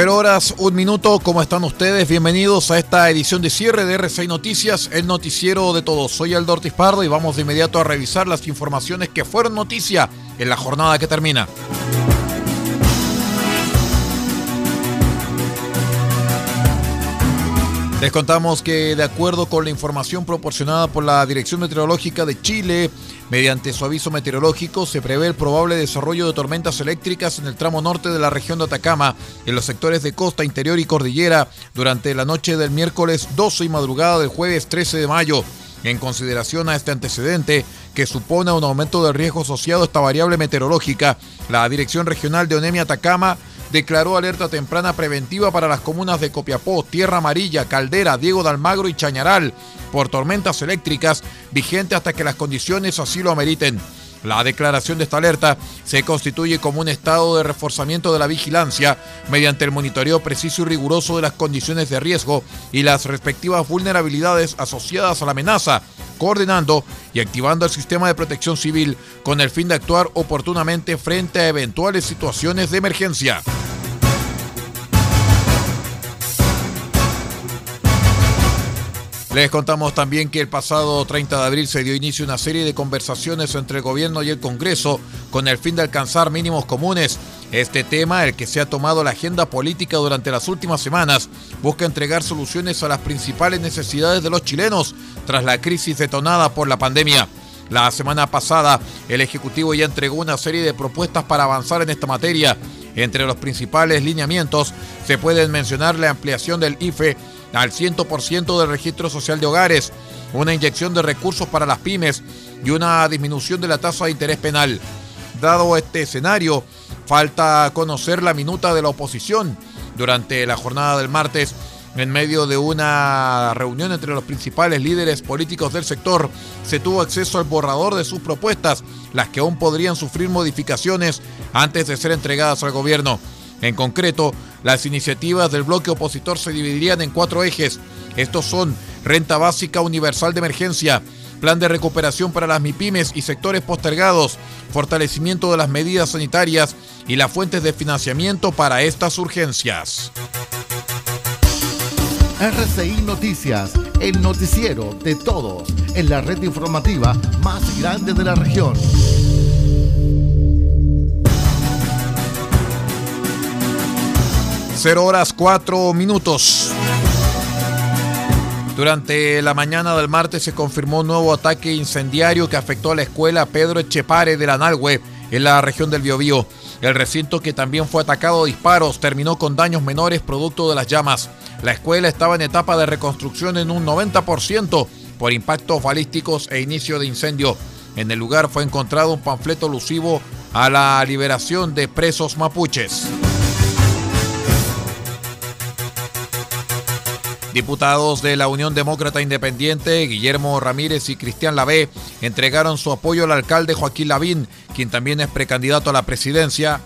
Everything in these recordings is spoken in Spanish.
Cero horas, un minuto, ¿cómo están ustedes? Bienvenidos a esta edición de cierre de R6 Noticias, el noticiero de todos. Soy Aldo Ortiz Pardo y vamos de inmediato a revisar las informaciones que fueron noticia en la jornada que termina. Les contamos que de acuerdo con la información proporcionada por la Dirección Meteorológica de Chile, mediante su aviso meteorológico se prevé el probable desarrollo de tormentas eléctricas en el tramo norte de la región de Atacama, en los sectores de costa, interior y cordillera, durante la noche del miércoles 12 y madrugada del jueves 13 de mayo. En consideración a este antecedente, que supone un aumento del riesgo asociado a esta variable meteorológica, la Dirección Regional de Onemia Atacama declaró alerta temprana preventiva para las comunas de Copiapó, Tierra Amarilla, Caldera, Diego de Almagro y Chañaral por tormentas eléctricas vigente hasta que las condiciones así lo ameriten. La declaración de esta alerta se constituye como un estado de reforzamiento de la vigilancia mediante el monitoreo preciso y riguroso de las condiciones de riesgo y las respectivas vulnerabilidades asociadas a la amenaza, coordinando y activando el sistema de protección civil con el fin de actuar oportunamente frente a eventuales situaciones de emergencia. Les contamos también que el pasado 30 de abril se dio inicio a una serie de conversaciones entre el gobierno y el Congreso con el fin de alcanzar mínimos comunes. Este tema, el que se ha tomado la agenda política durante las últimas semanas, busca entregar soluciones a las principales necesidades de los chilenos tras la crisis detonada por la pandemia. La semana pasada, el Ejecutivo ya entregó una serie de propuestas para avanzar en esta materia. Entre los principales lineamientos se pueden mencionar la ampliación del IFE al 100% del registro social de hogares, una inyección de recursos para las pymes y una disminución de la tasa de interés penal. Dado este escenario, falta conocer la minuta de la oposición. Durante la jornada del martes, en medio de una reunión entre los principales líderes políticos del sector, se tuvo acceso al borrador de sus propuestas, las que aún podrían sufrir modificaciones antes de ser entregadas al gobierno. En concreto, las iniciativas del bloque opositor se dividirían en cuatro ejes. Estos son renta básica universal de emergencia, plan de recuperación para las MIPIMES y sectores postergados, fortalecimiento de las medidas sanitarias y las fuentes de financiamiento para estas urgencias. RCI Noticias, el noticiero de todos, en la red informativa más grande de la región. Cero horas cuatro minutos. Durante la mañana del martes se confirmó un nuevo ataque incendiario que afectó a la escuela Pedro Echepare de la Nalhue, en la región del Biobío. El recinto que también fue atacado a disparos terminó con daños menores producto de las llamas. La escuela estaba en etapa de reconstrucción en un 90% por impactos balísticos e inicio de incendio. En el lugar fue encontrado un panfleto alusivo a la liberación de presos mapuches. Diputados de la Unión Demócrata Independiente, Guillermo Ramírez y Cristian Lavé, entregaron su apoyo al alcalde Joaquín Lavín, quien también es precandidato a la presidencia,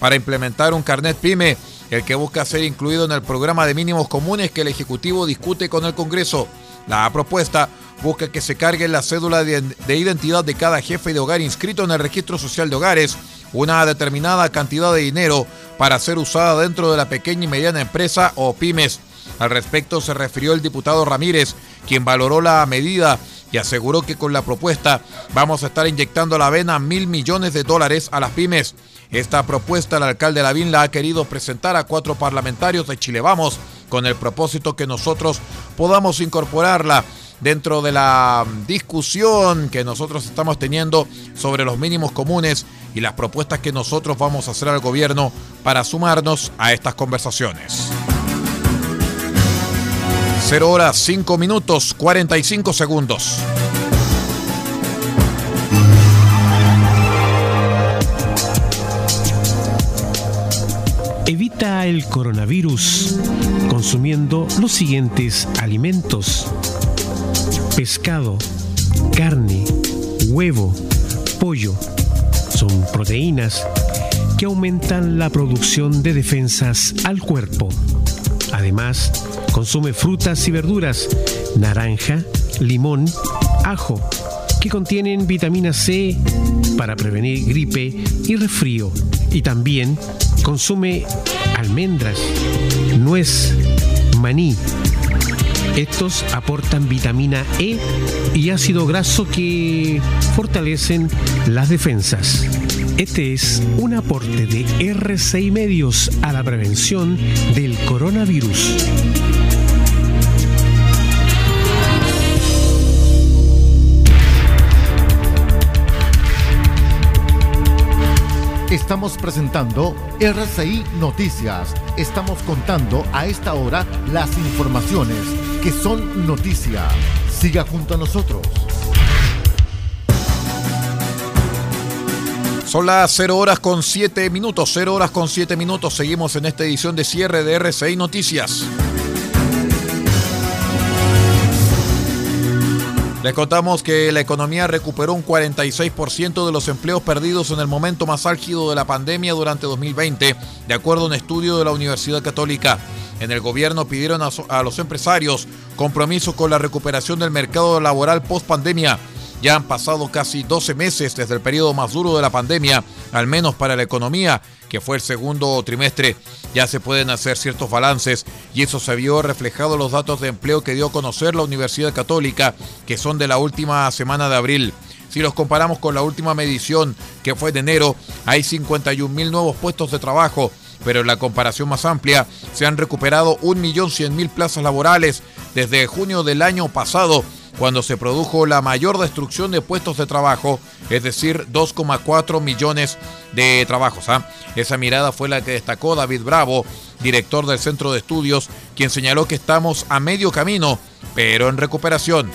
para implementar un carnet PYME, el que busca ser incluido en el programa de mínimos comunes que el Ejecutivo discute con el Congreso. La propuesta busca que se cargue la cédula de, de identidad de cada jefe de hogar inscrito en el registro social de hogares una determinada cantidad de dinero para ser usada dentro de la pequeña y mediana empresa o pymes. Al respecto se refirió el diputado Ramírez, quien valoró la medida y aseguró que con la propuesta vamos a estar inyectando a la vena mil millones de dólares a las pymes. Esta propuesta el alcalde Lavín la ha querido presentar a cuatro parlamentarios de Chile Vamos con el propósito que nosotros podamos incorporarla dentro de la discusión que nosotros estamos teniendo sobre los mínimos comunes y las propuestas que nosotros vamos a hacer al gobierno para sumarnos a estas conversaciones. 0 horas 5 minutos 45 segundos. Evita el coronavirus consumiendo los siguientes alimentos. Pescado, carne, huevo, pollo. Son proteínas que aumentan la producción de defensas al cuerpo. Además, consume frutas y verduras, naranja, limón, ajo, que contienen vitamina C para prevenir gripe y resfrío. Y también consume almendras, nuez, maní. Estos aportan vitamina E y ácido graso que fortalecen las defensas. Este es un aporte de RCI Medios a la prevención del coronavirus. Estamos presentando RCI Noticias. Estamos contando a esta hora las informaciones que son noticia. Siga junto a nosotros. Son las 0 horas con 7 minutos, 0 horas con 7 minutos. Seguimos en esta edición de cierre de RCI Noticias. Les contamos que la economía recuperó un 46% de los empleos perdidos en el momento más álgido de la pandemia durante 2020, de acuerdo a un estudio de la Universidad Católica. En el gobierno pidieron a, los empresarios compromiso con la recuperación del mercado laboral post pandemia. Ya han pasado casi 12 meses desde el periodo más duro de la pandemia, al menos para la economía, que fue el segundo trimestre, ya se pueden hacer ciertos balances y eso se vio reflejado en los datos de empleo que dio a conocer la Universidad Católica, que son de la última semana de abril. Si los comparamos con la última medición, que fue de enero, hay 51 mil nuevos puestos de trabajo, pero en la comparación más amplia se han recuperado 1.100.000 plazas laborales desde junio del año pasado cuando se produjo la mayor destrucción de puestos de trabajo, es decir, 2,4 millones de trabajos. ¿ah? Esa mirada fue la que destacó David Bravo, director del Centro de Estudios, quien señaló que estamos a medio camino, pero en recuperación.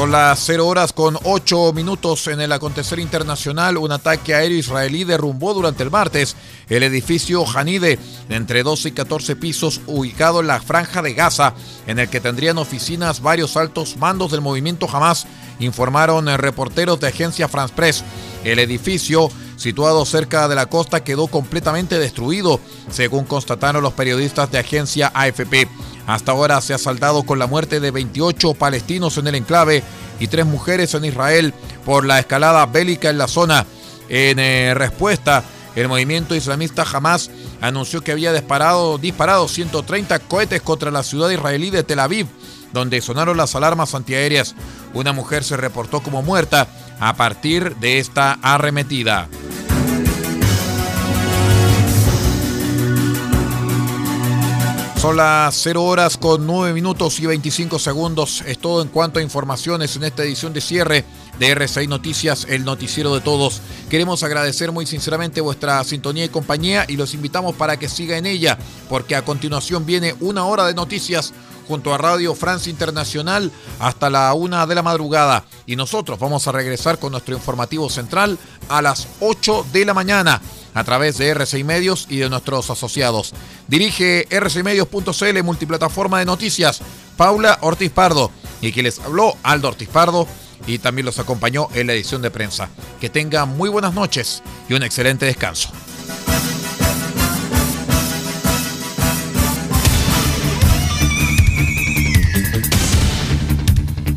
Son las 0 horas con 8 minutos en el acontecer internacional. Un ataque aéreo israelí derrumbó durante el martes el edificio Hanide de entre 12 y 14 pisos ubicado en la franja de Gaza, en el que tendrían oficinas varios altos mandos del movimiento Hamas, informaron reporteros de agencia France Press. El edificio situado cerca de la costa quedó completamente destruido, según constataron los periodistas de agencia AFP. Hasta ahora se ha saldado con la muerte de 28 palestinos en el enclave y tres mujeres en Israel por la escalada bélica en la zona. En eh, respuesta, el movimiento islamista Hamas anunció que había disparado, disparado 130 cohetes contra la ciudad israelí de Tel Aviv, donde sonaron las alarmas antiaéreas. Una mujer se reportó como muerta a partir de esta arremetida. Son las 0 horas con 9 minutos y 25 segundos. Es todo en cuanto a informaciones en esta edición de cierre de R6 Noticias, el noticiero de todos. Queremos agradecer muy sinceramente vuestra sintonía y compañía y los invitamos para que siga en ella, porque a continuación viene una hora de noticias junto a Radio Francia Internacional hasta la una de la madrugada. Y nosotros vamos a regresar con nuestro informativo central a las 8 de la mañana a través de RCI Medios y de nuestros asociados. Dirige rcimedios.cl, multiplataforma de noticias, Paula Ortiz Pardo. Y quien les habló, Aldo Ortiz Pardo, y también los acompañó en la edición de prensa. Que tengan muy buenas noches y un excelente descanso.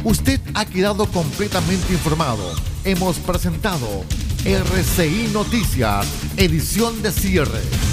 Usted ha quedado completamente informado. Hemos presentado RCI Noticias, edición de cierre.